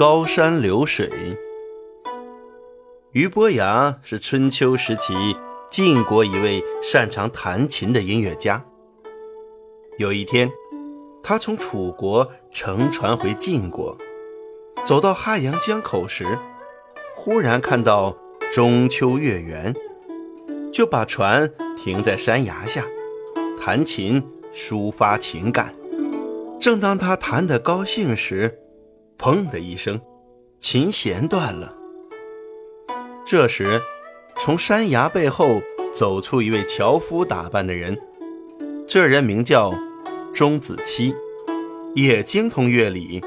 高山流水。俞伯牙是春秋时期晋国一位擅长弹琴的音乐家。有一天，他从楚国乘船回晋国，走到汉阳江口时，忽然看到中秋月圆，就把船停在山崖下，弹琴抒发情感。正当他弹得高兴时，砰的一声，琴弦断了。这时，从山崖背后走出一位樵夫打扮的人，这人名叫钟子期，也精通乐理。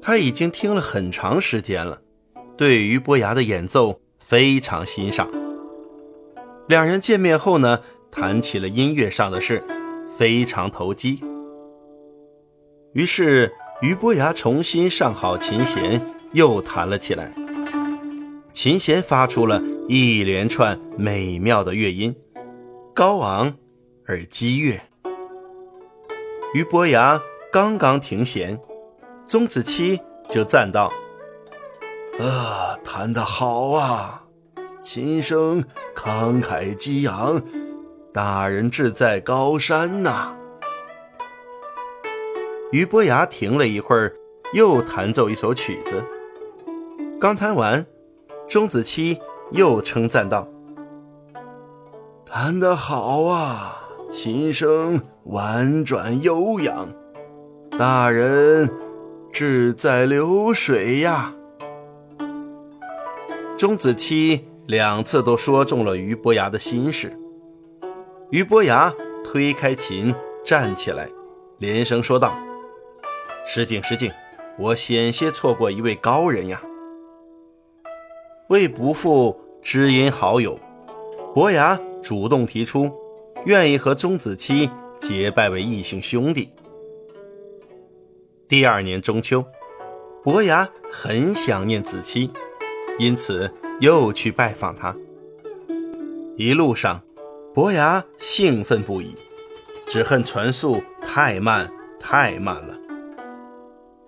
他已经听了很长时间了，对俞伯牙的演奏非常欣赏。两人见面后呢，谈起了音乐上的事。非常投机，于是俞伯牙重新上好琴弦，又弹了起来。琴弦发出了一连串美妙的乐音，高昂而激越。俞伯牙刚刚停弦，钟子期就赞道：“啊，弹得好啊，琴声慷慨激昂。”大人志在高山呐！俞伯牙停了一会儿，又弹奏一首曲子。刚弹完，钟子期又称赞道：“弹得好啊，琴声婉转悠扬。大人志在流水呀！”钟子期两次都说中了俞伯牙的心事。俞伯牙推开琴，站起来，连声说道：“失敬失敬，我险些错过一位高人呀！”为不负知音好友，伯牙主动提出，愿意和钟子期结拜为异姓兄弟。第二年中秋，伯牙很想念子期，因此又去拜访他。一路上。伯牙兴奋不已，只恨船速太慢太慢了。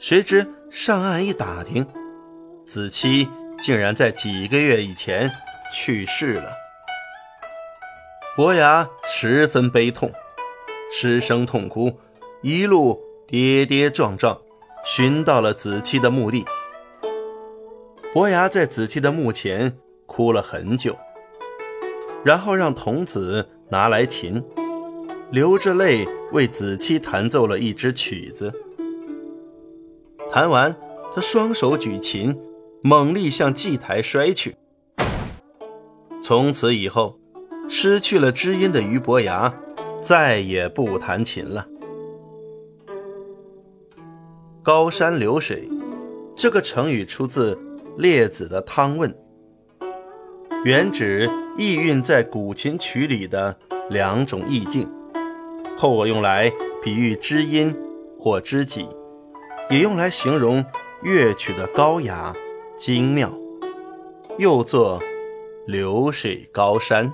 谁知上岸一打听，子期竟然在几个月以前去世了。伯牙十分悲痛，失声痛哭，一路跌跌撞撞，寻到了子期的墓地。伯牙在子期的墓前哭了很久。然后让童子拿来琴，流着泪为子期弹奏了一支曲子。弹完，他双手举琴，猛力向祭台摔去。从此以后，失去了知音的俞伯牙再也不弹琴了。高山流水，这个成语出自列子的《汤问》。原指意蕴在古琴曲里的两种意境，后我用来比喻知音或知己，也用来形容乐曲的高雅精妙，又作流水高山。